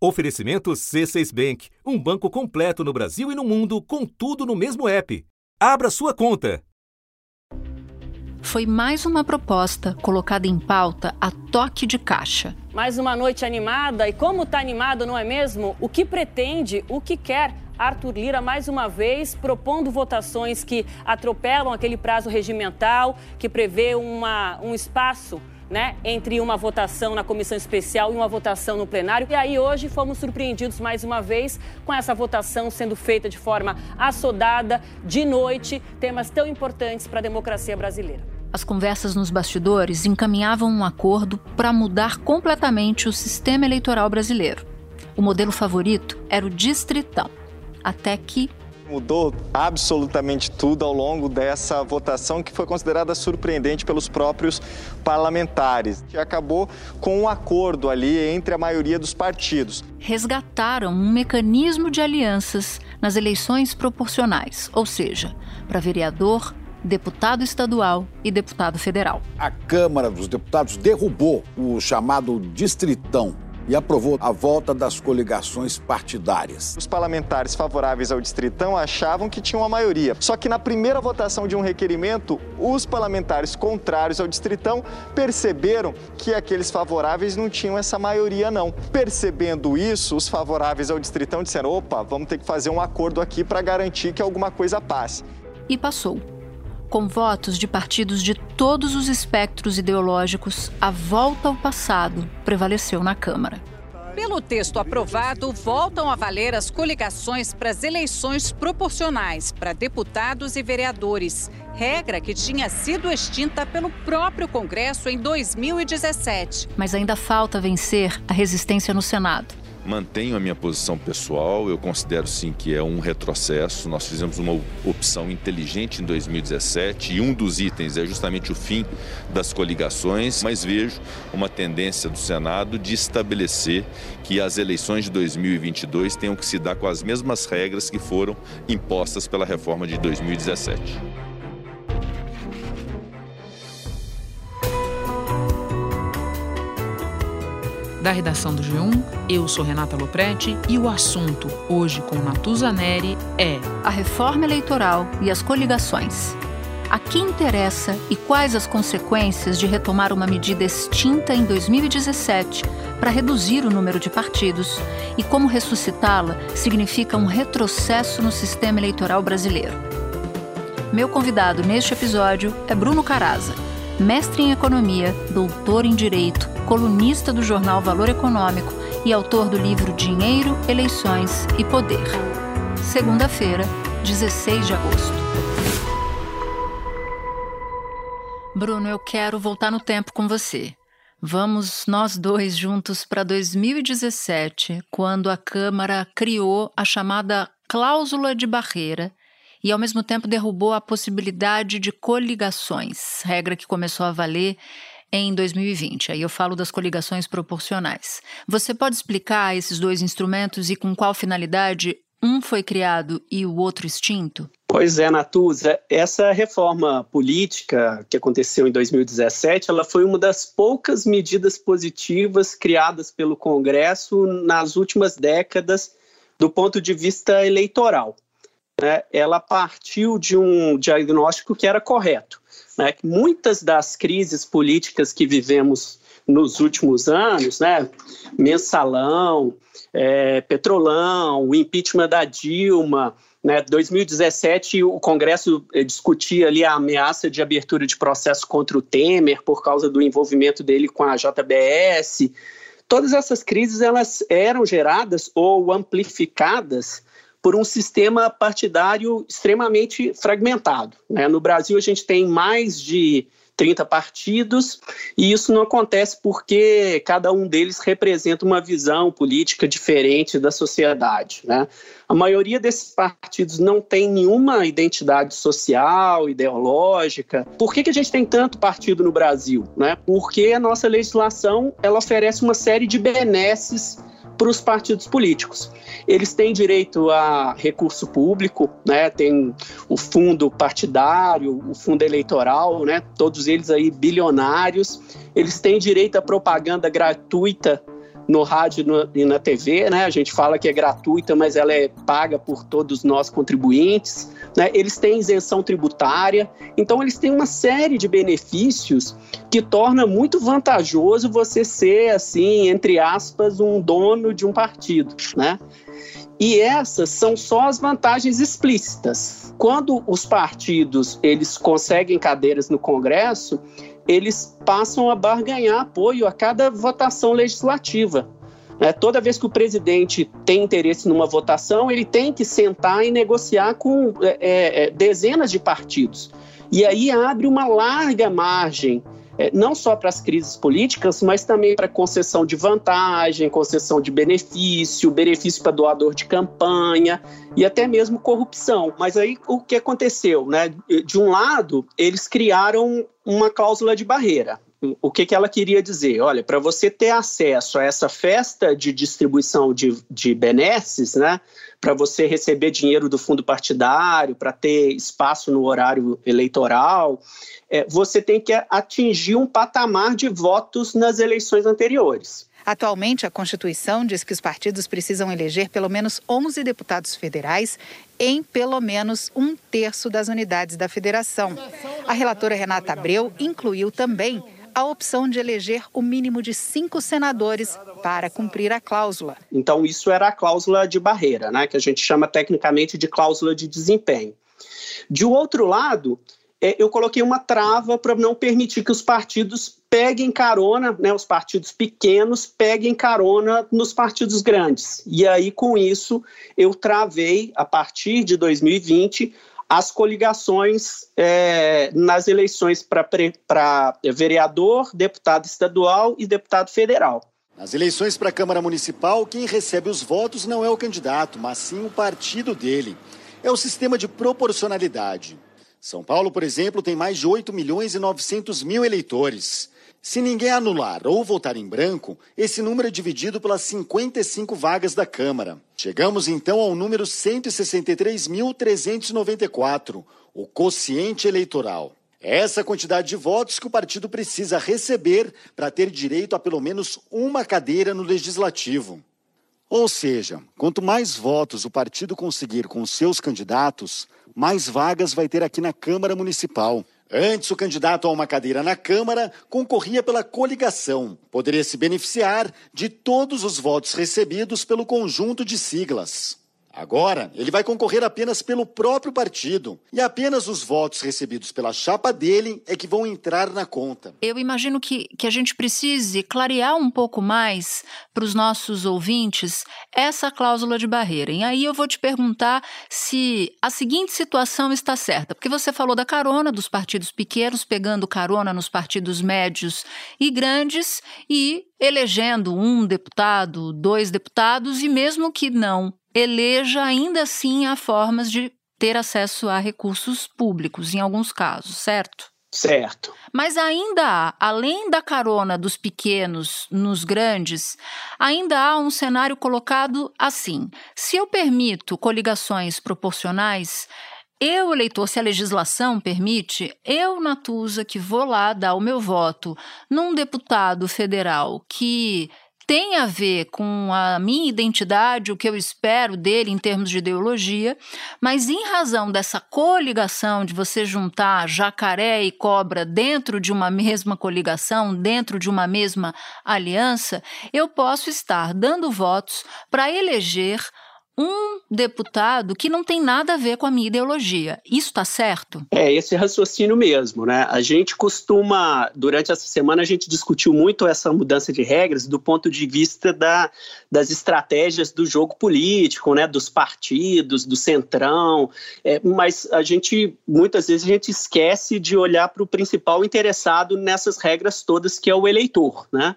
Oferecimento C6 Bank, um banco completo no Brasil e no mundo, com tudo no mesmo app. Abra sua conta. Foi mais uma proposta colocada em pauta a toque de caixa. Mais uma noite animada e como está animado, não é mesmo? O que pretende, o que quer Arthur Lira, mais uma vez, propondo votações que atropelam aquele prazo regimental, que prevê uma, um espaço né, entre uma votação na comissão especial e uma votação no plenário. E aí hoje fomos surpreendidos mais uma vez com essa votação sendo feita de forma assodada, de noite, temas tão importantes para a democracia brasileira. As conversas nos bastidores encaminhavam um acordo para mudar completamente o sistema eleitoral brasileiro. O modelo favorito era o distritão, até que Mudou absolutamente tudo ao longo dessa votação que foi considerada surpreendente pelos próprios parlamentares. E acabou com um acordo ali entre a maioria dos partidos. Resgataram um mecanismo de alianças nas eleições proporcionais, ou seja, para vereador, deputado estadual e deputado federal. A Câmara dos Deputados derrubou o chamado distritão e aprovou a volta das coligações partidárias. Os parlamentares favoráveis ao distritão achavam que tinham a maioria. Só que na primeira votação de um requerimento, os parlamentares contrários ao distritão perceberam que aqueles favoráveis não tinham essa maioria não. Percebendo isso, os favoráveis ao distritão disseram: "Opa, vamos ter que fazer um acordo aqui para garantir que alguma coisa passe". E passou. Com votos de partidos de todos os espectros ideológicos, a volta ao passado prevaleceu na Câmara. Pelo texto aprovado, voltam a valer as coligações para as eleições proporcionais para deputados e vereadores, regra que tinha sido extinta pelo próprio Congresso em 2017. Mas ainda falta vencer a resistência no Senado mantenho a minha posição pessoal, eu considero sim que é um retrocesso. Nós fizemos uma opção inteligente em 2017 e um dos itens é justamente o fim das coligações, mas vejo uma tendência do Senado de estabelecer que as eleições de 2022 tenham que se dar com as mesmas regras que foram impostas pela reforma de 2017. Da redação do G1, eu sou Renata Loprete e o assunto, hoje com Natuza Neri, é a reforma eleitoral e as coligações. A que interessa e quais as consequências de retomar uma medida extinta em 2017 para reduzir o número de partidos e como ressuscitá-la significa um retrocesso no sistema eleitoral brasileiro. Meu convidado neste episódio é Bruno Caraza, mestre em economia, doutor em direito, colunista do jornal Valor Econômico e autor do livro Dinheiro, Eleições e Poder. Segunda-feira, 16 de agosto. Bruno, eu quero voltar no tempo com você. Vamos nós dois juntos para 2017, quando a Câmara criou a chamada cláusula de barreira e, ao mesmo tempo, derrubou a possibilidade de coligações, regra que começou a valer em 2020. Aí eu falo das coligações proporcionais. Você pode explicar esses dois instrumentos e com qual finalidade um foi criado e o outro extinto? Pois é, Natuza, essa reforma política que aconteceu em 2017, ela foi uma das poucas medidas positivas criadas pelo Congresso nas últimas décadas do ponto de vista eleitoral. Né? Ela partiu de um diagnóstico que era correto né, que muitas das crises políticas que vivemos nos últimos anos, né, mensalão, é, petrolão, o impeachment da Dilma, né, 2017 o Congresso eh, discutia ali a ameaça de abertura de processo contra o Temer por causa do envolvimento dele com a JBS. Todas essas crises elas eram geradas ou amplificadas por um sistema partidário extremamente fragmentado. Né? No Brasil, a gente tem mais de 30 partidos, e isso não acontece porque cada um deles representa uma visão política diferente da sociedade. Né? A maioria desses partidos não tem nenhuma identidade social, ideológica. Por que, que a gente tem tanto partido no Brasil? Né? Porque a nossa legislação ela oferece uma série de benesses para os partidos políticos. Eles têm direito a recurso público, né? Tem o fundo partidário, o fundo eleitoral, né? Todos eles aí bilionários. Eles têm direito à propaganda gratuita no rádio e na TV, né? A gente fala que é gratuita, mas ela é paga por todos nós contribuintes. Né? Eles têm isenção tributária, então eles têm uma série de benefícios que torna muito vantajoso você ser, assim, entre aspas, um dono de um partido, né? E essas são só as vantagens explícitas. Quando os partidos eles conseguem cadeiras no Congresso, eles passam a barganhar apoio a cada votação legislativa. É, toda vez que o presidente tem interesse numa votação, ele tem que sentar e negociar com é, é, é dezenas de partidos. E aí abre uma larga margem é, não só para as crises políticas, mas também para concessão de vantagem, concessão de benefício, benefício para doador de campanha e até mesmo corrupção. Mas aí o que aconteceu? Né? De um lado, eles criaram uma cláusula de barreira. O que, que ela queria dizer? Olha, para você ter acesso a essa festa de distribuição de, de benesses, né, para você receber dinheiro do fundo partidário, para ter espaço no horário eleitoral, é, você tem que atingir um patamar de votos nas eleições anteriores. Atualmente, a Constituição diz que os partidos precisam eleger pelo menos 11 deputados federais em pelo menos um terço das unidades da federação. A relatora Renata Abreu incluiu também a opção de eleger o mínimo de cinco senadores para cumprir a cláusula. Então, isso era a cláusula de barreira, né, que a gente chama tecnicamente de cláusula de desempenho. De outro lado, é, eu coloquei uma trava para não permitir que os partidos peguem carona, né, os partidos pequenos peguem carona nos partidos grandes. E aí, com isso, eu travei, a partir de 2020, as coligações é, nas eleições para vereador, deputado estadual e deputado federal. Nas eleições para a Câmara Municipal, quem recebe os votos não é o candidato, mas sim o partido dele. É o sistema de proporcionalidade. São Paulo, por exemplo, tem mais de 8 milhões e 900 mil eleitores. Se ninguém anular ou votar em branco, esse número é dividido pelas 55 vagas da Câmara. Chegamos então ao número 163.394, o quociente eleitoral. É essa quantidade de votos que o partido precisa receber para ter direito a pelo menos uma cadeira no legislativo. Ou seja, quanto mais votos o partido conseguir com seus candidatos, mais vagas vai ter aqui na Câmara Municipal. Antes, o candidato a uma cadeira na Câmara concorria pela coligação. Poderia se beneficiar de todos os votos recebidos pelo conjunto de siglas. Agora, ele vai concorrer apenas pelo próprio partido e apenas os votos recebidos pela chapa dele é que vão entrar na conta. Eu imagino que, que a gente precise clarear um pouco mais para os nossos ouvintes essa cláusula de barreira. E aí eu vou te perguntar se a seguinte situação está certa, porque você falou da carona dos partidos pequenos pegando carona nos partidos médios e grandes e elegendo um deputado, dois deputados e mesmo que não eleja, ainda assim há formas de ter acesso a recursos públicos, em alguns casos, certo? Certo. Mas ainda há, além da carona dos pequenos nos grandes, ainda há um cenário colocado assim: se eu permito coligações proporcionais, eu, eleitor, se a legislação permite, eu, Natuza, que vou lá dar o meu voto num deputado federal que tem a ver com a minha identidade, o que eu espero dele em termos de ideologia, mas em razão dessa coligação de você juntar jacaré e cobra dentro de uma mesma coligação, dentro de uma mesma aliança, eu posso estar dando votos para eleger um deputado que não tem nada a ver com a minha ideologia. Isso está certo? É esse raciocínio mesmo, né? A gente costuma, durante essa semana, a gente discutiu muito essa mudança de regras do ponto de vista da, das estratégias do jogo político, né? Dos partidos, do centrão. É, mas a gente, muitas vezes, a gente esquece de olhar para o principal interessado nessas regras todas, que é o eleitor, né?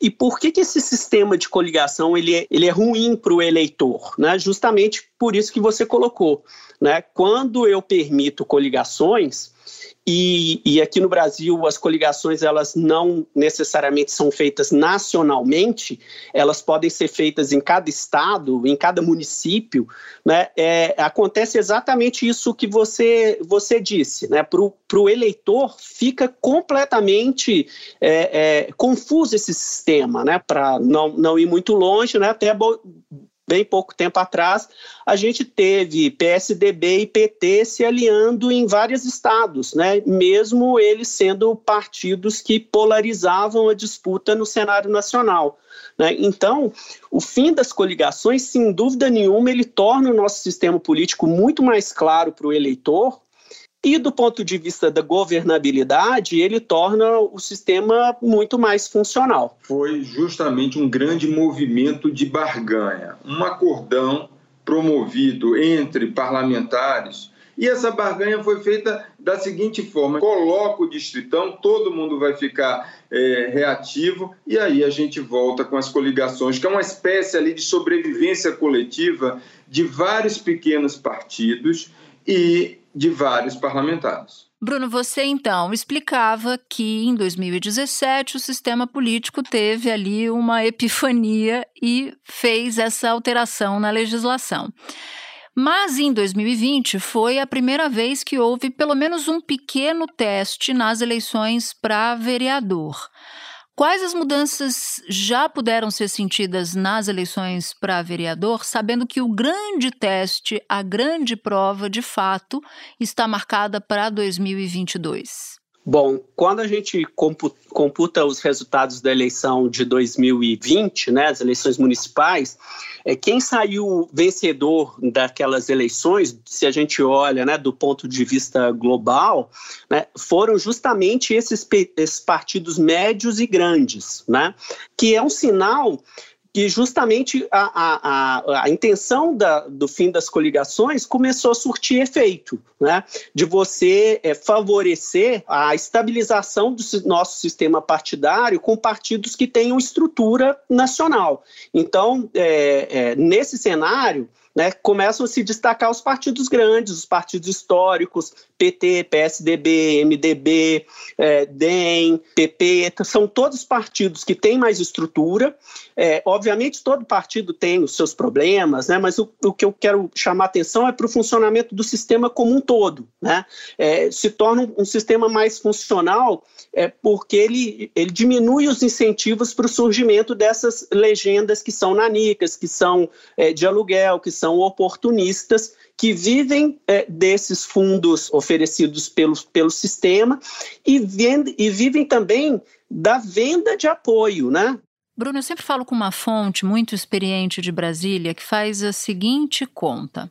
E por que, que esse sistema de coligação ele é, ele é ruim para o eleitor? Né? Justamente por isso que você colocou. Né? Quando eu permito coligações, E, e, aqui no Brasil as coligações elas não necessariamente são feitas nacionalmente, elas podem ser feitas em cada estado, em cada município, né? É, acontece exatamente isso que você você disse, né? Para o eleitor fica completamente é, é, confuso esse sistema, né? Para não, não ir muito longe, né? Até bem pouco tempo atrás, a gente teve PSDB e PT se aliando em vários estados, né? mesmo eles sendo partidos que polarizavam a disputa no cenário nacional. Né? Então, o fim das coligações, sem dúvida nenhuma, ele torna o nosso sistema político muito mais claro para o eleitor, e do ponto de vista da governabilidade, ele torna o sistema muito mais funcional. Foi justamente um grande movimento de barganha, um acordão promovido entre parlamentares. E essa barganha foi feita da seguinte forma: coloca o distritão, todo mundo vai ficar é, reativo, e aí a gente volta com as coligações, que é uma espécie ali de sobrevivência coletiva de vários pequenos partidos e de vários parlamentares. Bruno, você então explicava que em 2017 o sistema político teve ali uma epifania e fez essa alteração na legislação. Mas em 2020 foi a primeira vez que houve pelo menos um pequeno teste nas eleições para vereador. Quais as mudanças já puderam ser sentidas nas eleições para vereador, sabendo que o grande teste, a grande prova, de fato, está marcada para 2022? Bom, quando a gente computa os resultados da eleição de 2020, né, as eleições municipais, é, quem saiu vencedor daquelas eleições, se a gente olha né, do ponto de vista global, né, foram justamente esses, esses partidos médios e grandes, né, que é um sinal que justamente a, a, a, a intenção da, do fim das coligações começou a surtir efeito, né? de você é, favorecer a estabilização do nosso sistema partidário com partidos que tenham estrutura nacional. Então, é, é, nesse cenário, né, começam a se destacar os partidos grandes, os partidos históricos, PT, PSDB, MDB, é, DEM, PP, são todos partidos que têm mais estrutura. É, obviamente, todo partido tem os seus problemas, né, mas o, o que eu quero chamar atenção é para o funcionamento do sistema como um todo. Né? É, se torna um, um, sistema mais funcional é, porque ele, ele diminui os incentivos para o surgimento dessas legendas que são nanicas, que são é, de aluguel, que são oportunistas que vivem é, desses fundos oferecidos pelo, pelo sistema e, vende, e vivem também da venda de apoio, né? Bruno, eu sempre falo com uma fonte muito experiente de Brasília que faz a seguinte conta.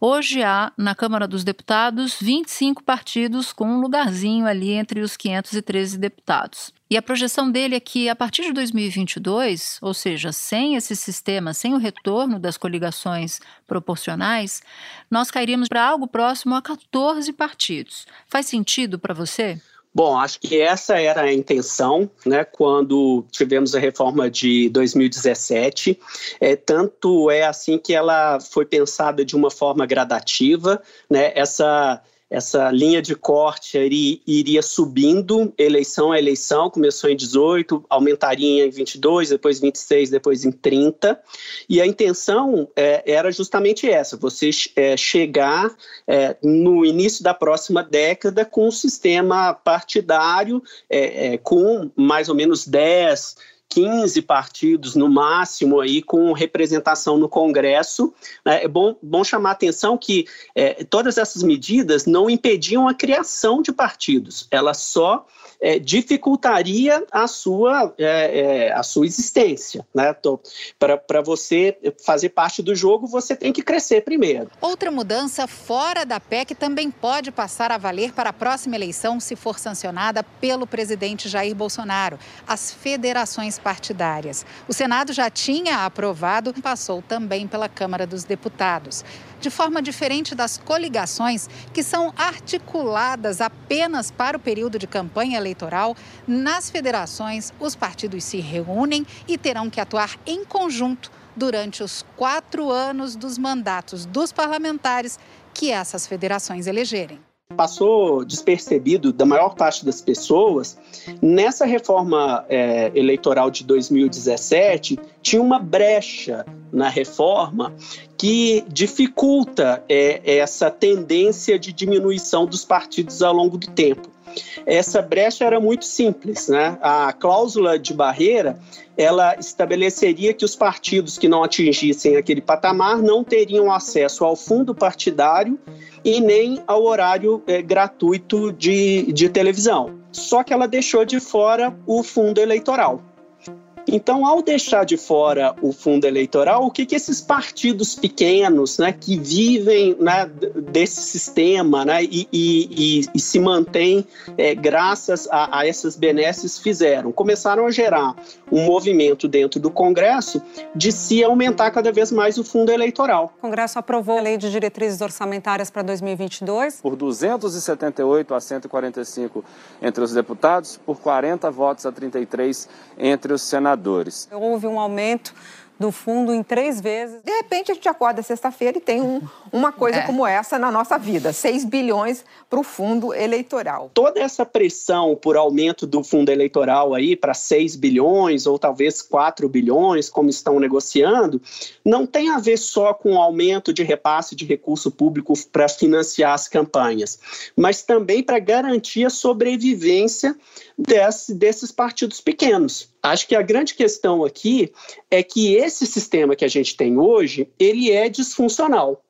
Hoje há, na Câmara dos Deputados, 25 partidos com um lugarzinho ali entre os 513 deputados. E a projeção dele é que, a partir de 2022, ou seja, sem esse sistema, sem o retorno das coligações proporcionais, nós cairíamos para algo próximo a 14 partidos. Faz sentido para você? Bom, acho que essa era a intenção, né, quando tivemos a reforma de 2017. É, tanto é assim que ela foi pensada de uma forma gradativa, né, essa essa linha de corte iria, iria, subindo eleição a eleição, começou em 18, aumentaria em 22, depois 26, depois em 30, e a intenção é, era justamente essa, você é, chegar é, no início da próxima década com um sistema partidário é, é, com mais ou menos 10, 15 partidos no máximo aí com representação no Congresso. Né? É bom, bom chamar a atenção que é, todas essas medidas não impediam a criação de partidos, elas só é, dificultaria a sua, é, é a sua existência. Né? Para você fazer parte do jogo, você tem que crescer primeiro. Outra mudança fora da PEC também pode passar a valer para a próxima eleição, se for sancionada pelo presidente Jair Bolsonaro: as federações partidárias. O Senado já tinha aprovado e passou também pela Câmara dos Deputados de forma diferente das coligações, que são articuladas apenas para o período de campanha eleitoral, nas federações os partidos se reúnem e terão que atuar em conjunto durante os quatro anos dos mandatos dos parlamentares que essas federações elegerem. passou despercebido da maior parte das pessoas, nessa reforma é, eleitoral de 2017, tinha uma brecha na reforma que dificulta é, essa tendência de diminuição dos partidos ao longo do tempo. Essa brecha era muito simples, né? A cláusula de barreira, ela estabeleceria que os partidos que não atingissem aquele patamar não teriam acesso ao fundo partidário e nem ao horário é, gratuito de, de televisão. Só que ela deixou de fora o fundo eleitoral. Então, ao deixar de fora o fundo eleitoral, o que, que esses partidos pequenos, né, que vivem né, desse sistema né, e, e, e se mantêm é, graças a, a essas benesses fizeram? Começaram a gerar um movimento dentro do Congresso de se aumentar cada vez mais o fundo eleitoral. O Congresso aprovou a lei de diretrizes orçamentárias para 2022 por 278 a 145 entre os deputados, por 40 votos a 33 entre os senadores. Houve um aumento do fundo em três vezes. De repente, a gente acorda sexta-feira e tem um, uma coisa é. como essa na nossa vida: 6 bilhões para o fundo eleitoral. Toda essa pressão por aumento do fundo eleitoral aí para 6 bilhões ou talvez 4 bilhões, como estão negociando, não tem a ver só com o aumento de repasse de recurso público para financiar as campanhas, mas também para garantir a sobrevivência desse, desses partidos pequenos. Acho que a grande questão aqui é que esse sistema que a gente tem hoje, ele é disfuncional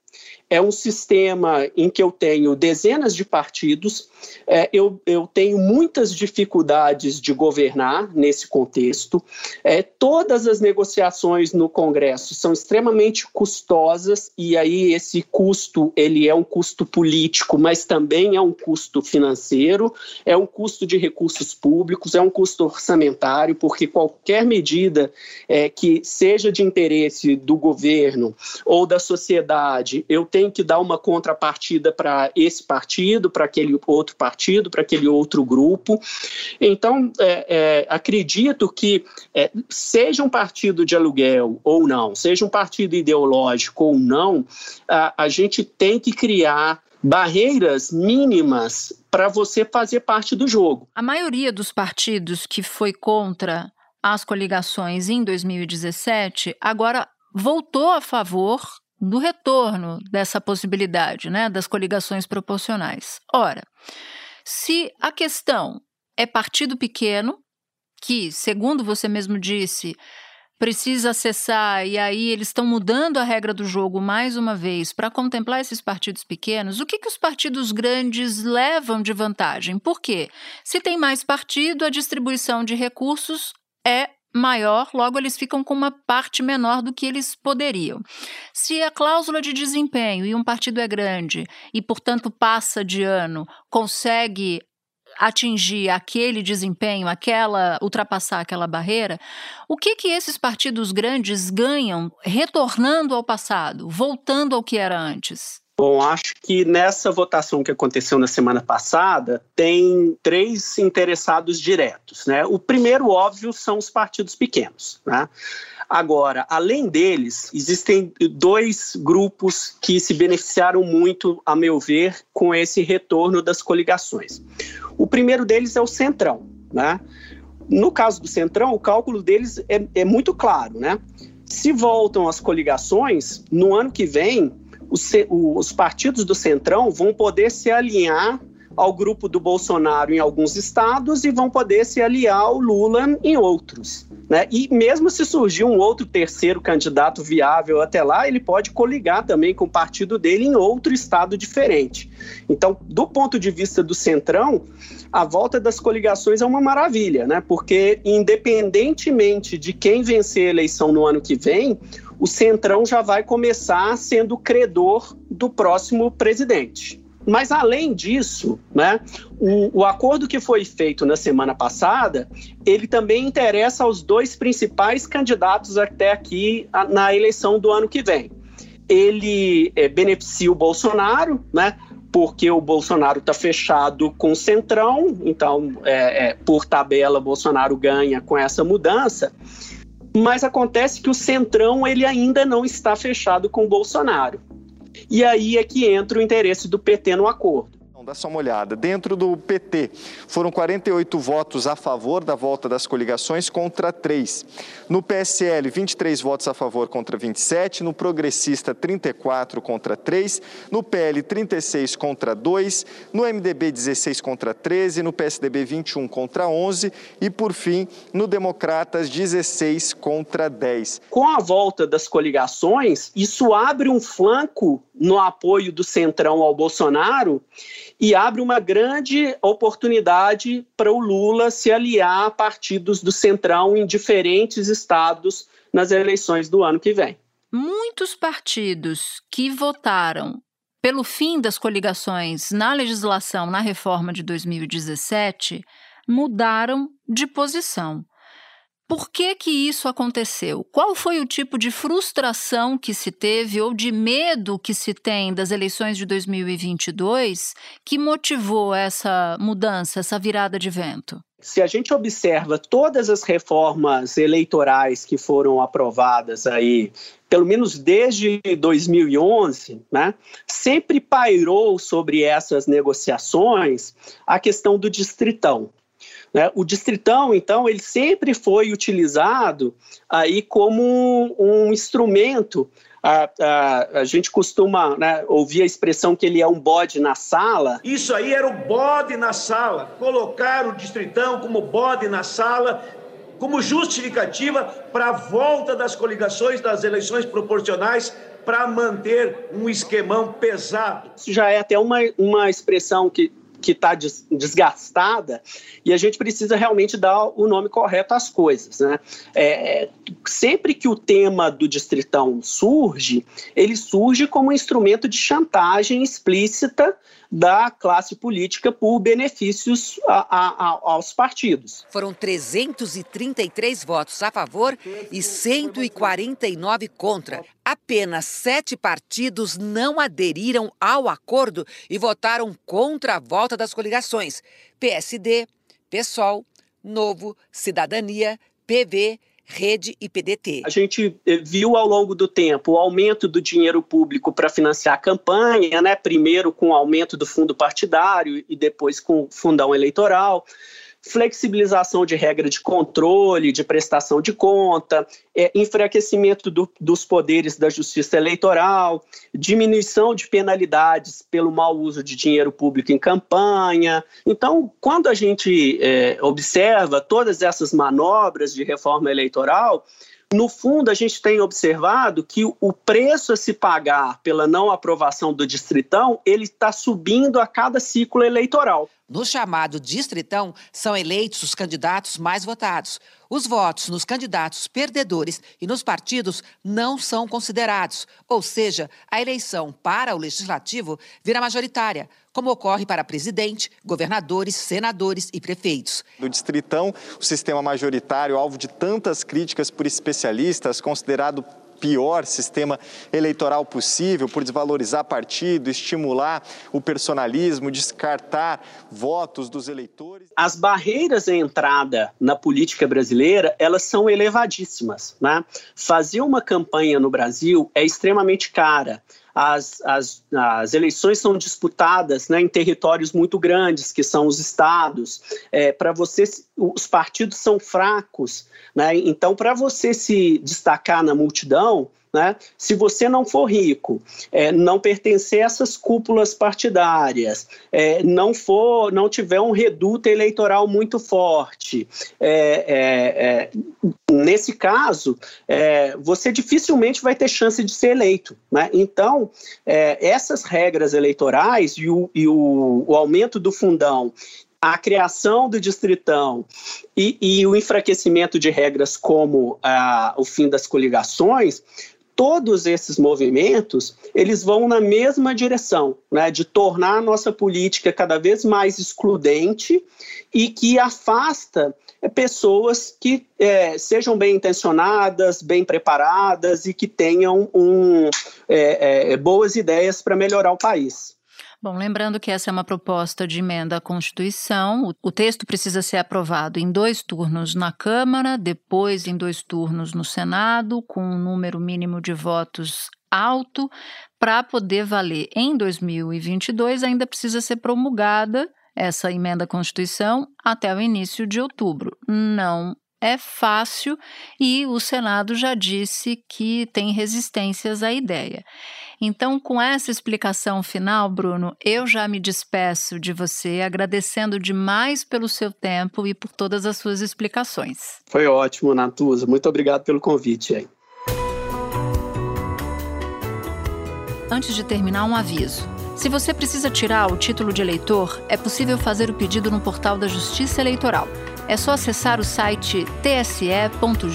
é um sistema em que eu tenho dezenas de partidos, é, eu, eu tenho muitas dificuldades de governar nesse contexto, é, todas as negociações no Congresso são extremamente custosas, e aí esse custo ele é um custo político, mas também é um custo financeiro, é um custo de recursos públicos, é um custo orçamentário, porque qualquer medida é, que seja de interesse do governo ou da sociedade, eu tenho tem que dar uma contrapartida para esse partido, para aquele outro partido, para aquele outro grupo. Então, é, é, acredito que, é, seja um partido de aluguel ou não, seja um partido ideológico ou não, a, a gente tem que criar barreiras mínimas para você fazer parte do jogo. A maioria dos partidos que foi contra as coligações em 2017 agora voltou a favor do retorno dessa possibilidade, né, das coligações proporcionais. Ora, se a questão é partido pequeno, que, segundo você mesmo disse, precisa acessar e aí eles estão mudando a regra do jogo mais uma vez para contemplar esses partidos pequenos, o que, que os partidos grandes levam de vantagem? Por quê? Se tem mais partido, a distribuição de recursos é maior, logo eles ficam com uma parte menor do que eles poderiam. Se a cláusula de desempenho e um partido é grande e, portanto, passa de ano, consegue atingir aquele desempenho, aquela ultrapassar aquela barreira, o que que esses partidos grandes ganham retornando ao passado, voltando ao que era antes? Bom, acho que nessa votação que aconteceu na semana passada, tem três interessados diretos. Né? O primeiro, óbvio, são os partidos pequenos. Né? Agora, além deles, existem dois grupos que se beneficiaram muito, a meu ver, com esse retorno das coligações. O primeiro deles é o Centrão. Né? No caso do Centrão, o cálculo deles é, é muito claro. Né? Se voltam as coligações, no ano que vem, os, os partidos do Centrão vão poder se alinhar ao grupo do Bolsonaro em alguns estados e vão poder se aliar ao Lula em outros. Né? E mesmo se surgir um outro terceiro candidato viável até lá, ele pode coligar também com o partido dele em outro estado diferente. Então, do ponto de vista do Centrão, a volta das coligações é uma maravilha, né? porque independentemente de quem vencer a eleição no ano que vem, o Centrão já vai começar sendo credor do próximo presidente. Mas, além disso, né, o, o, acordo que foi feito na semana passada, ele também interessa aos dois principais candidatos até aqui a, na eleição do ano que vem. Ele é, beneficia o Bolsonaro, né, porque o Bolsonaro está fechado com o Centrão, então, é, é, por tabela, Bolsonaro ganha com essa mudança. Mas acontece que o Centrão ele ainda não está fechado com o Bolsonaro. E aí é que entra o interesse do PT no acordo. Dá só uma olhada. Dentro do PT, foram 48 votos a favor da volta das coligações contra 3. No PSL, 23 votos a favor contra 27. No Progressista, 34 contra 3. No PL, 36 contra 2. No MDB, 16 contra 13. No PSDB, 21 contra 11. E, por fim, no Democratas, 16 contra 10. Com a volta das coligações, isso abre um flanco no apoio do Centrão ao Bolsonaro e abre uma grande oportunidade para o Lula se aliar a partidos do Centrão em diferentes estados nas eleições do ano que vem. Muitos partidos que votaram pelo fim das coligações na legislação na reforma de 2017 mudaram de posição. Por que que isso aconteceu? Qual foi o tipo de frustração que se teve ou de medo que se tem das eleições de 2022 que motivou essa mudança, essa virada de vento? Se a gente observa todas as reformas eleitorais que foram aprovadas aí, pelo menos desde 2011, né, sempre pairou sobre essas negociações a questão do distritão. Né? O distritão, então, ele sempre foi utilizado aí como um instrumento. A, a, a gente costuma né, ouvir a expressão que ele é um bode na sala. Isso aí era o bode na sala. Colocar o distritão como bode na sala como justificativa para a volta das coligações das eleições proporcionais para manter um esquemão pesado. Isso já é até uma, uma expressão que que está desgastada e a gente precisa realmente dar o nome correto às coisas. Né? É, sempre que o tema do distritão surge, ele surge como um instrumento de chantagem explícita da classe política por benefícios a, a, aos partidos. Foram 333 votos a favor e 149 contra. Apenas sete partidos não aderiram ao acordo e votaram contra a volta das coligações: PSD, PSOL, Novo, Cidadania, PV, Rede e PDT. A gente eh, viu ao longo do tempo o aumento do dinheiro público para financiar a campanha, né? primeiro com o aumento do fundo partidário e depois com o fundão eleitoral flexibilização de regra de controle, de prestação de conta, é, enfraquecimento do, dos poderes da justiça eleitoral, diminuição de penalidades pelo mau uso de dinheiro público em campanha. Então, quando a gente é, observa todas essas manobras de reforma eleitoral, no fundo, a gente tem observado que o preço a se pagar pela não aprovação do distritão, ele está subindo a cada ciclo eleitoral. No chamado distritão, são eleitos os candidatos mais votados. Os votos nos candidatos perdedores e nos partidos não são considerados, ou seja, a eleição para o legislativo vira majoritária, como ocorre para presidente, governadores, senadores e prefeitos. Do distritão, o sistema majoritário, alvo de tantas críticas por especialistas, considerado pior sistema eleitoral possível, por desvalorizar partido, estimular o personalismo, descartar votos dos eleitores. As barreiras à entrada na política brasileira, elas são elevadíssimas. Né? Fazer uma campanha no Brasil é extremamente cara as, as, as eleições são disputadas né, em territórios muito grandes, que são os estados. É, para você, os partidos são fracos. Né? Então, para você se destacar na multidão, né? Se você não for rico, é, não pertencer a essas cúpulas partidárias, é, não for, não tiver um reduto eleitoral muito forte, é, é, é nesse caso, é, você dificilmente vai ter chance de ser eleito. Né? Então, essas regras eleitorais e, o, e o, o aumento do fundão a criação do distritão e, e, o enfraquecimento de regras como ah, o fim das coligações todos esses movimentos, eles vão na mesma direção, né, de tornar a nossa política cada vez mais excludente e que afasta é, pessoas que é, sejam bem intencionadas, bem preparadas e que tenham um, é, é boas ideias para melhorar o país. Bom, lembrando que essa é uma proposta de emenda à Constituição. O texto precisa ser aprovado em dois turnos na Câmara, depois em dois turnos no Senado, com um número mínimo de votos alto. Para poder valer em 2022, ainda precisa ser promulgada essa emenda à Constituição até o início de outubro. Não é fácil e o Senado já disse que tem resistências à ideia. Então, com essa explicação final, Bruno, eu já me despeço de você, agradecendo demais pelo seu tempo e por todas as suas explicações. Foi ótimo, Natuza. Muito obrigado pelo convite. Aí. Antes de terminar, um aviso. Se você precisa tirar o título de eleitor, é possível fazer o pedido no portal da Justiça Eleitoral. É só acessar o site tse.jus.br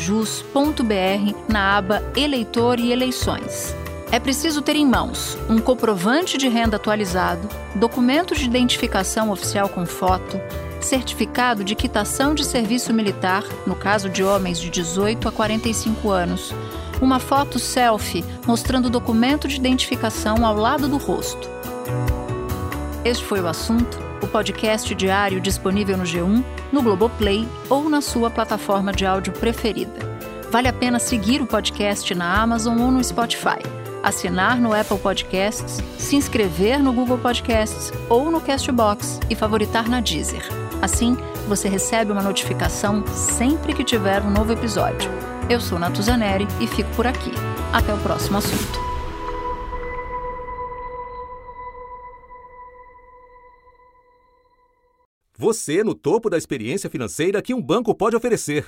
na aba Eleitor e Eleições. É preciso ter em mãos um comprovante de renda atualizado, documento de identificação oficial com foto, certificado de quitação de serviço militar, no caso de homens de 18 a 45 anos, uma foto selfie mostrando o documento de identificação ao lado do rosto. Este foi o assunto, o podcast diário disponível no G1, no Globoplay ou na sua plataforma de áudio preferida. Vale a pena seguir o podcast na Amazon ou no Spotify assinar no Apple Podcasts, se inscrever no Google Podcasts ou no Castbox e favoritar na Deezer. Assim, você recebe uma notificação sempre que tiver um novo episódio. Eu sou Natuzaneri e fico por aqui. Até o próximo assunto. Você no topo da experiência financeira que um banco pode oferecer.